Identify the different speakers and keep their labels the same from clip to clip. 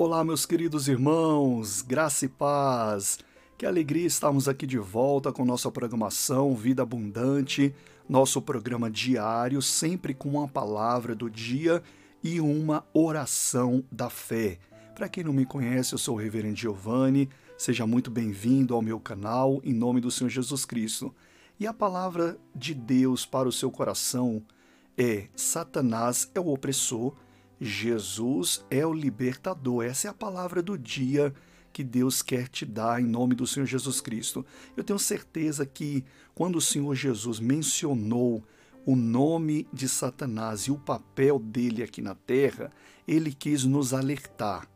Speaker 1: Olá, meus queridos irmãos, graça e paz. Que alegria estarmos aqui de volta com nossa programação Vida Abundante, nosso programa diário, sempre com uma palavra do dia e uma oração da fé. Para quem não me conhece, eu sou o Reverendo Giovanni, seja muito bem-vindo ao meu canal, em nome do Senhor Jesus Cristo. E a palavra de Deus para o seu coração é: Satanás é o opressor Jesus é o libertador. Essa é a palavra do dia que Deus quer te dar em nome do Senhor Jesus Cristo. Eu tenho certeza que quando o Senhor Jesus mencionou o nome de Satanás e o papel dele aqui na terra, ele quis nos alertar.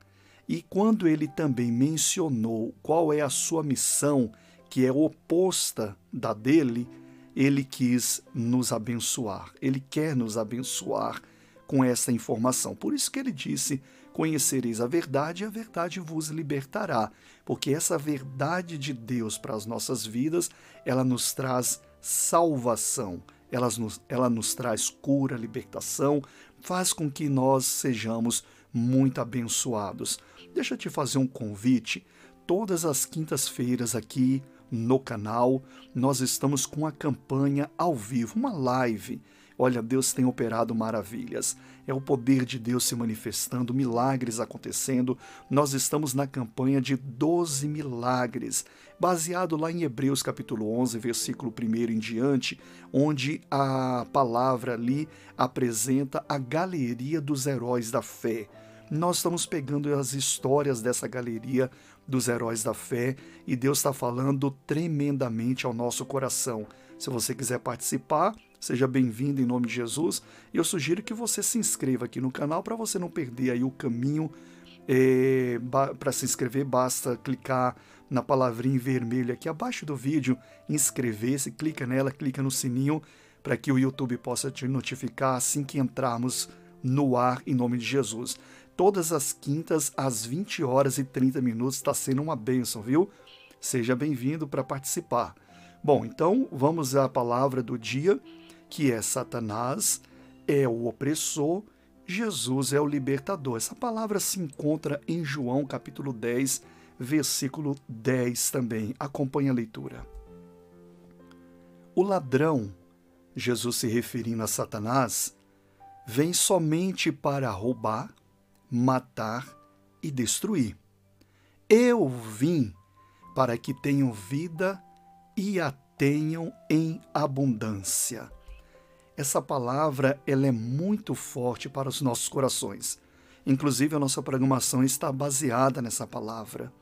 Speaker 1: E quando ele também mencionou qual é a sua missão, que é oposta da dele, ele quis nos abençoar. Ele quer nos abençoar com essa informação. Por isso que ele disse: Conhecereis a verdade e a verdade vos libertará. Porque essa verdade de Deus para as nossas vidas, ela nos traz salvação, ela nos, ela nos traz cura, libertação, faz com que nós sejamos muito abençoados. Deixa eu te fazer um convite. Todas as quintas-feiras aqui no canal, nós estamos com a campanha ao vivo, uma live Olha, Deus tem operado maravilhas. É o poder de Deus se manifestando, milagres acontecendo. Nós estamos na campanha de 12 milagres, baseado lá em Hebreus capítulo 11, versículo 1 em diante, onde a palavra ali apresenta a galeria dos heróis da fé. Nós estamos pegando as histórias dessa galeria dos heróis da fé e Deus está falando tremendamente ao nosso coração. Se você quiser participar, seja bem-vindo em nome de Jesus. E eu sugiro que você se inscreva aqui no canal para você não perder aí o caminho. É, para se inscrever, basta clicar na palavrinha em vermelho aqui abaixo do vídeo, inscrever-se, clica nela, clica no sininho para que o YouTube possa te notificar assim que entrarmos no ar em nome de Jesus. Todas as quintas, às 20 horas e 30 minutos, está sendo uma bênção, viu? Seja bem-vindo para participar. Bom, então vamos à palavra do dia, que é Satanás é o opressor, Jesus é o libertador. Essa palavra se encontra em João capítulo 10, versículo 10 também. Acompanhe a leitura. O ladrão, Jesus se referindo a Satanás, vem somente para roubar, matar e destruir. Eu vim para que tenham vida e a tenham em abundância. Essa palavra ela é muito forte para os nossos corações. Inclusive a nossa programação está baseada nessa palavra.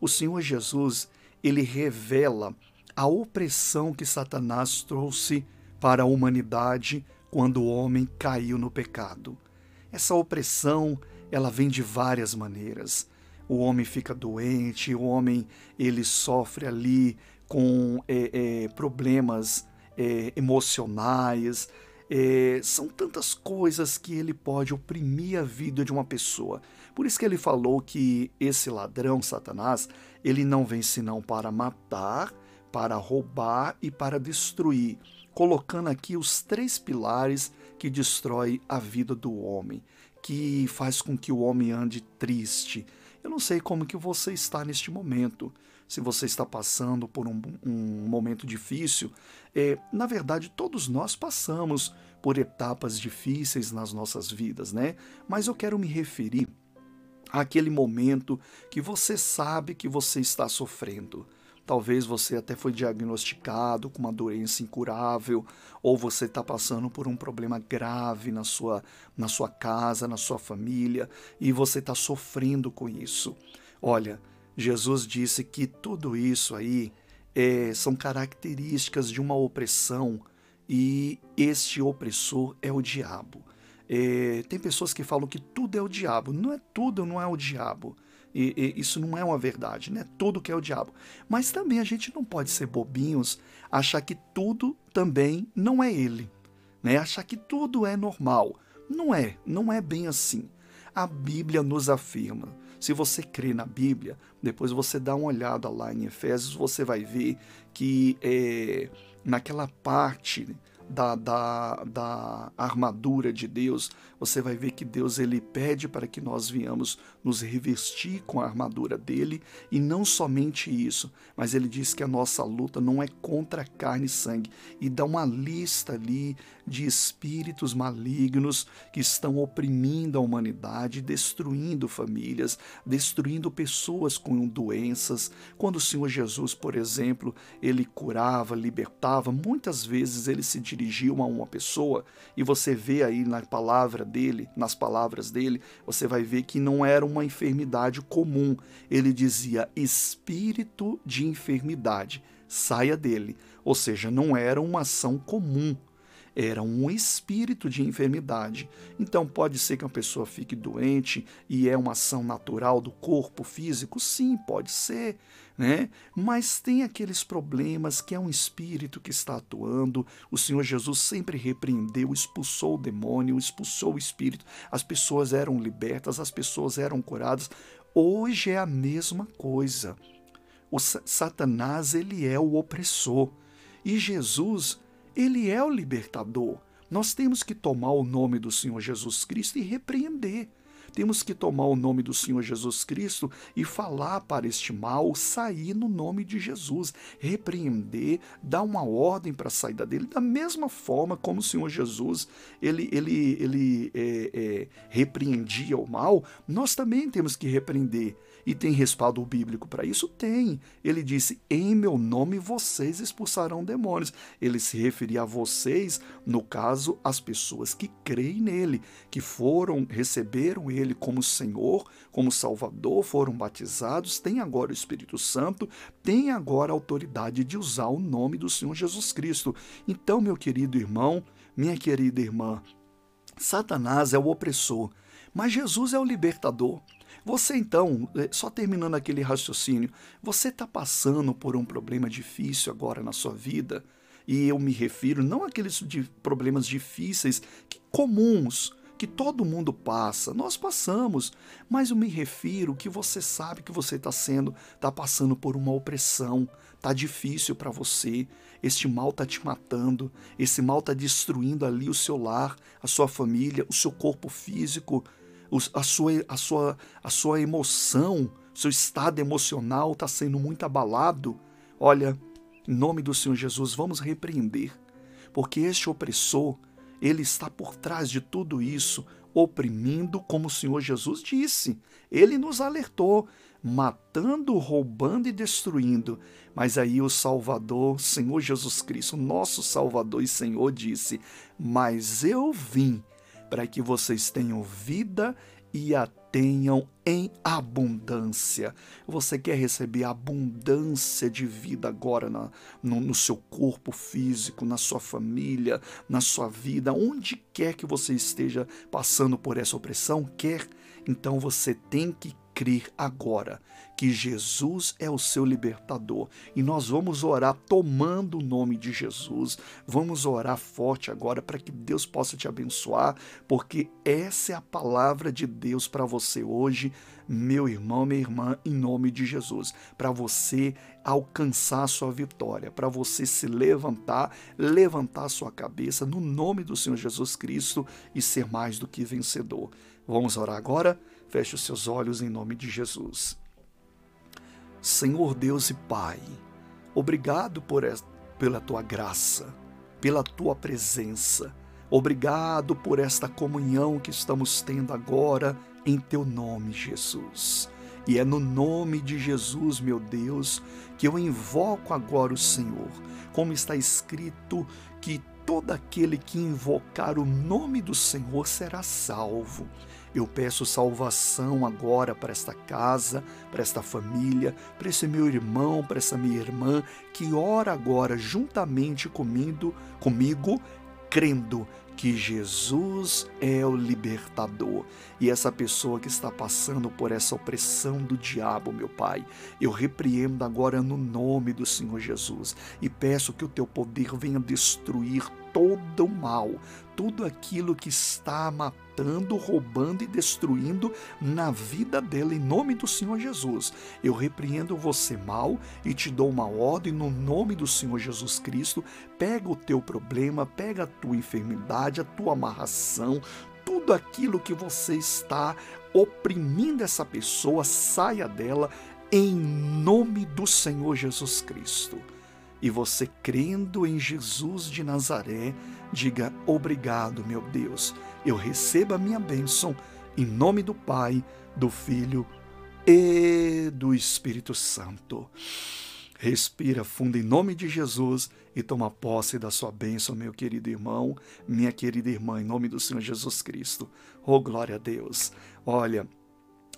Speaker 1: O Senhor Jesus, ele revela a opressão que Satanás trouxe para a humanidade quando o homem caiu no pecado. Essa opressão, ela vem de várias maneiras. O homem fica doente, o homem ele sofre ali com é, é, problemas é, emocionais. É, são tantas coisas que ele pode oprimir a vida de uma pessoa. Por isso que ele falou que esse ladrão, Satanás, ele não vem senão para matar, para roubar e para destruir, colocando aqui os três pilares que destrói a vida do homem, que faz com que o homem ande triste. Eu não sei como que você está neste momento se você está passando por um, um momento difícil, é, na verdade, todos nós passamos por etapas difíceis nas nossas vidas, né? Mas eu quero me referir àquele momento que você sabe que você está sofrendo. Talvez você até foi diagnosticado com uma doença incurável, ou você está passando por um problema grave na sua, na sua casa, na sua família, e você está sofrendo com isso. Olha, Jesus disse que tudo isso aí é, são características de uma opressão e este opressor é o diabo. É, tem pessoas que falam que tudo é o diabo. Não é tudo, não é o diabo. E, e, isso não é uma verdade, né? Tudo que é o diabo. Mas também a gente não pode ser bobinhos, achar que tudo também não é ele, né? Achar que tudo é normal. Não é, não é bem assim. A Bíblia nos afirma se você crê na Bíblia, depois você dá uma olhada lá em Efésios, você vai ver que é, naquela parte da, da, da armadura de Deus, você vai ver que Deus ele pede para que nós venhamos nos revestir com a armadura dele e não somente isso, mas ele diz que a nossa luta não é contra carne e sangue e dá uma lista ali de espíritos malignos que estão oprimindo a humanidade, destruindo famílias, destruindo pessoas com doenças. Quando o Senhor Jesus, por exemplo, ele curava, libertava, muitas vezes ele se dirigiu a uma pessoa e você vê aí na palavra dele, nas palavras dele, você vai ver que não era uma enfermidade comum. Ele dizia espírito de enfermidade, saia dele. Ou seja, não era uma ação comum era um espírito de enfermidade. Então pode ser que uma pessoa fique doente e é uma ação natural do corpo físico? Sim, pode ser, né? Mas tem aqueles problemas que é um espírito que está atuando. O Senhor Jesus sempre repreendeu, expulsou o demônio, expulsou o espírito. As pessoas eram libertas, as pessoas eram curadas. Hoje é a mesma coisa. O Satanás, ele é o opressor. E Jesus ele é o libertador. Nós temos que tomar o nome do Senhor Jesus Cristo e repreender. Temos que tomar o nome do Senhor Jesus Cristo e falar para este mal sair no nome de Jesus, repreender, dar uma ordem para a saída dele, da mesma forma como o Senhor Jesus ele, ele, ele é, é, repreendia o mal, nós também temos que repreender. E tem respaldo bíblico para isso? Tem. Ele disse: Em meu nome vocês expulsarão demônios. Ele se referia a vocês, no caso, as pessoas que creem nele, que foram, receberam ele como Senhor, como Salvador, foram batizados, têm agora o Espírito Santo, têm agora a autoridade de usar o nome do Senhor Jesus Cristo. Então, meu querido irmão, minha querida irmã, Satanás é o opressor, mas Jesus é o libertador. Você então, eh, só terminando aquele raciocínio, você está passando por um problema difícil agora na sua vida? E eu me refiro não àqueles problemas difíceis, que comuns, que todo mundo passa, nós passamos, mas eu me refiro que você sabe que você está sendo, está passando por uma opressão, tá difícil para você, este mal está te matando, esse mal está destruindo ali o seu lar, a sua família, o seu corpo físico, a sua, a sua, a sua emoção, seu estado emocional está sendo muito abalado, olha, em nome do Senhor Jesus, vamos repreender, porque este opressor, ele está por trás de tudo isso, oprimindo, como o Senhor Jesus disse. Ele nos alertou, matando, roubando e destruindo. Mas aí o Salvador, Senhor Jesus Cristo, nosso Salvador e Senhor, disse: Mas eu vim para que vocês tenham vida e a tenham em abundância. Você quer receber abundância de vida agora na, no, no, seu corpo físico, na sua família, na sua vida, onde quer que você esteja passando por essa opressão? Quer? Então você tem que crer agora que Jesus é o seu libertador. E nós vamos orar tomando o nome de Jesus. Vamos orar forte agora para que Deus possa te abençoar, porque essa é a palavra de Deus para você hoje, meu irmão, minha irmã, em nome de Jesus. Para você alcançar a sua vitória, para você se levantar, levantar a sua cabeça no nome do Senhor Jesus Cristo e ser mais do que vencedor. Vamos orar agora? Feche os seus olhos em nome de Jesus. Senhor Deus e Pai, obrigado por esta, pela tua graça, pela tua presença. Obrigado por esta comunhão que estamos tendo agora em teu nome, Jesus. E é no nome de Jesus, meu Deus, que eu invoco agora o Senhor, como está escrito que todo aquele que invocar o nome do Senhor será salvo. Eu peço salvação agora para esta casa, para esta família, para esse meu irmão, para essa minha irmã que ora agora juntamente comigo, comigo, crendo que Jesus é o libertador. E essa pessoa que está passando por essa opressão do diabo, meu Pai, eu repreendo agora no nome do Senhor Jesus e peço que o teu poder venha destruir todo o mal, tudo aquilo que está matando, roubando e destruindo na vida dela, em nome do Senhor Jesus. Eu repreendo você mal e te dou uma ordem no nome do Senhor Jesus Cristo. Pega o teu problema, pega a tua enfermidade, a tua amarração, tudo aquilo que você está oprimindo essa pessoa, saia dela em nome do Senhor Jesus Cristo e você crendo em Jesus de Nazaré, diga obrigado, meu Deus. Eu recebo a minha bênção em nome do Pai, do Filho e do Espírito Santo. Respira fundo em nome de Jesus e toma posse da sua bênção, meu querido irmão, minha querida irmã, em nome do Senhor Jesus Cristo. Oh, glória a Deus. Olha,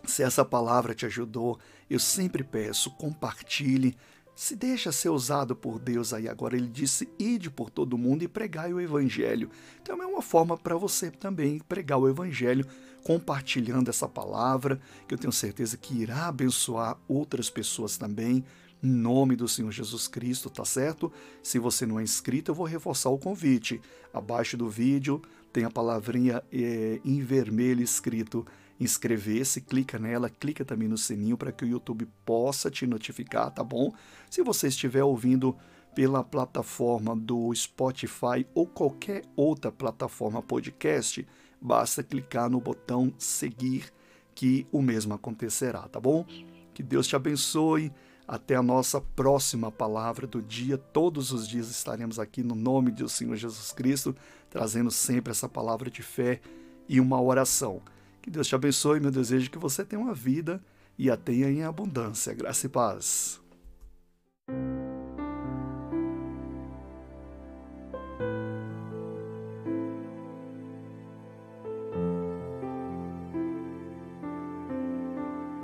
Speaker 1: se essa palavra te ajudou, eu sempre peço, compartilhe se deixa ser usado por Deus aí agora. Ele disse: ide por todo mundo e pregai o evangelho. Então é uma forma para você também pregar o evangelho, compartilhando essa palavra, que eu tenho certeza que irá abençoar outras pessoas também. Em nome do Senhor Jesus Cristo, tá certo? Se você não é inscrito, eu vou reforçar o convite. Abaixo do vídeo tem a palavrinha é, em vermelho escrito inscrever-se, clica nela, clica também no sininho para que o YouTube possa te notificar, tá bom? Se você estiver ouvindo pela plataforma do Spotify ou qualquer outra plataforma podcast, basta clicar no botão seguir que o mesmo acontecerá, tá bom? Que Deus te abençoe. Até a nossa próxima palavra do dia. Todos os dias estaremos aqui no nome do Senhor Jesus Cristo, trazendo sempre essa palavra de fé e uma oração. Que Deus te abençoe, meu desejo é que você tenha uma vida e a tenha em abundância. Graça e paz.